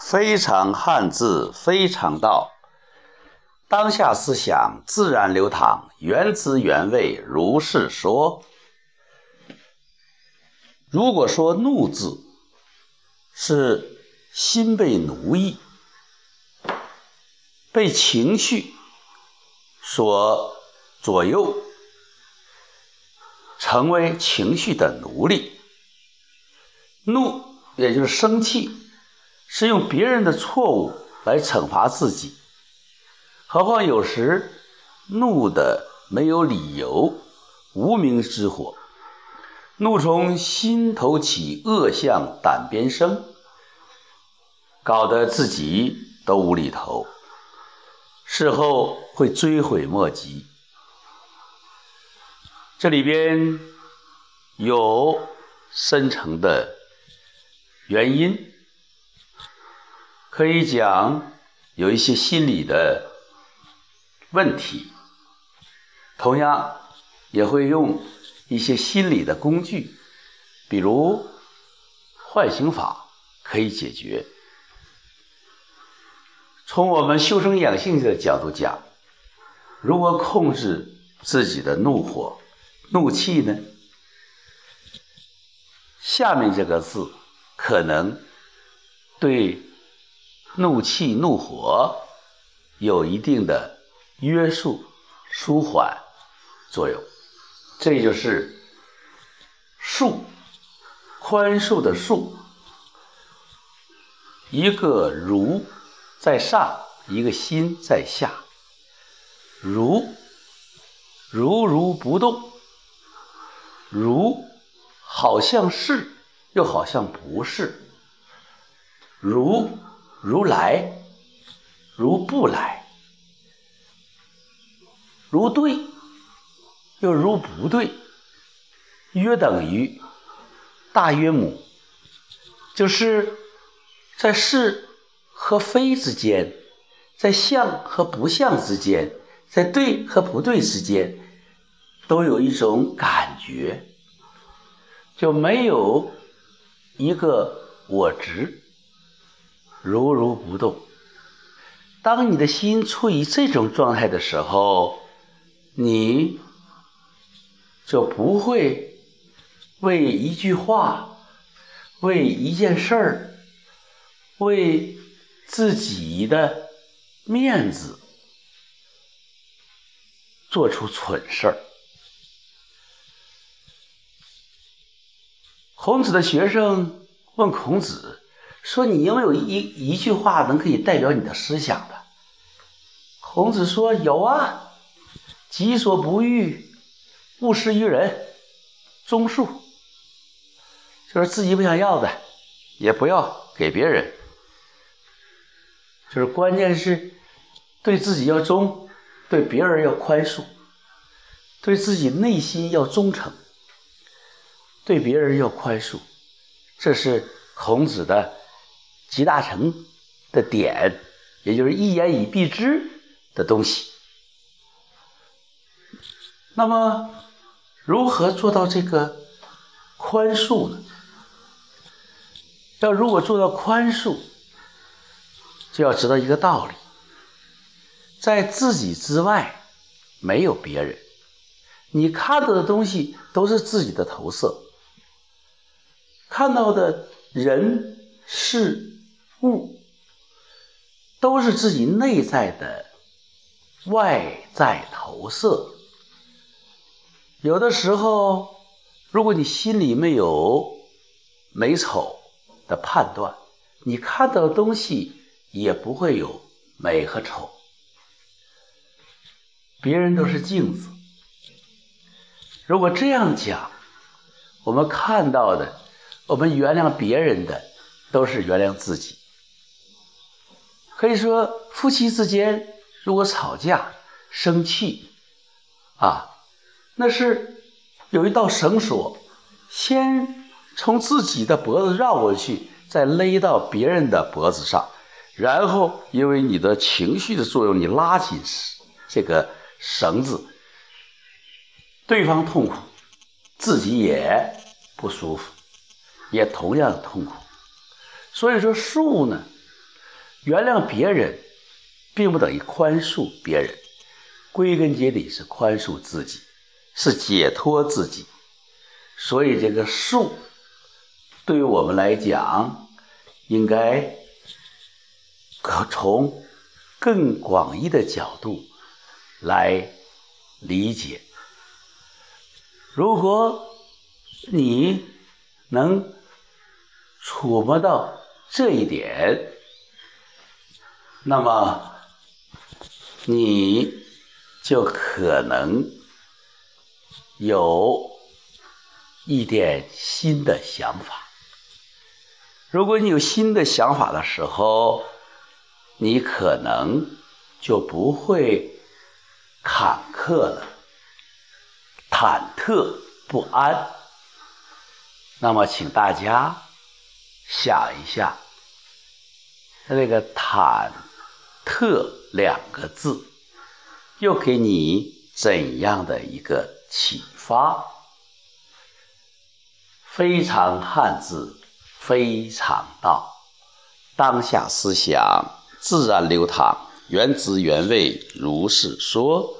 非常汉字，非常道。当下思想自然流淌，原汁原味，如是说。如果说怒字是心被奴役，被情绪所左右，成为情绪的奴隶，怒也就是生气，是用别人的错误来惩罚自己。何况有时怒的没有理由，无名之火，怒从心头起，恶向胆边生，搞得自己都无厘头，事后会追悔莫及。这里边有深层的原因，可以讲有一些心理的。问题，同样也会用一些心理的工具，比如唤醒法可以解决。从我们修身养性的角度讲，如何控制自己的怒火、怒气呢？下面这个字可能对怒气、怒火有一定的。约束、舒缓作用，这就是恕，宽恕的恕。一个如在上，一个心在下。如如如不动，如好像是，又好像不是。如如来，如不来。如对，又如不对，约等于大约母，就是在是和非之间，在像和不像之间，在对和不对之间，都有一种感觉，就没有一个我执，如如不动。当你的心处于这种状态的时候，你就不会为一句话、为一件事儿、为自己的面子做出蠢事儿。孔子的学生问孔子说：“你有没有一一句话能可以代表你的思想的？”孔子说：“有啊。”己所不欲，勿施于人。忠恕，就是自己不想要的，也不要给别人。就是关键是对自己要忠，对别人要宽恕，对自己内心要忠诚，对别人要宽恕。这是孔子的集大成的点，也就是一言以蔽之的东西。那么，如何做到这个宽恕呢？要如果做到宽恕，就要知道一个道理：在自己之外没有别人，你看到的东西都是自己的投射，看到的人事物都是自己内在的外在投射。有的时候，如果你心里没有美丑的判断，你看到的东西也不会有美和丑。别人都是镜子。如果这样讲，我们看到的，我们原谅别人的，都是原谅自己。可以说，夫妻之间如果吵架、生气，啊。那是有一道绳索，先从自己的脖子绕过去，再勒到别人的脖子上，然后因为你的情绪的作用，你拉紧这个绳子，对方痛苦，自己也不舒服，也同样痛苦。所以说，树呢，原谅别人，并不等于宽恕别人，归根结底是宽恕自己，是解脱自己。所以，这个恕，对于我们来讲，应该可从更广义的角度来理解。如果你能触摸到这一点，那么你就可能有一点新的想法。如果你有新的想法的时候，你可能就不会坎坷了。忐忑不安，那么请大家想一下，那个“忐特”两个字，又给你怎样的一个启发？非常汉字，非常道，当下思想自然流淌，原汁原味，如是说。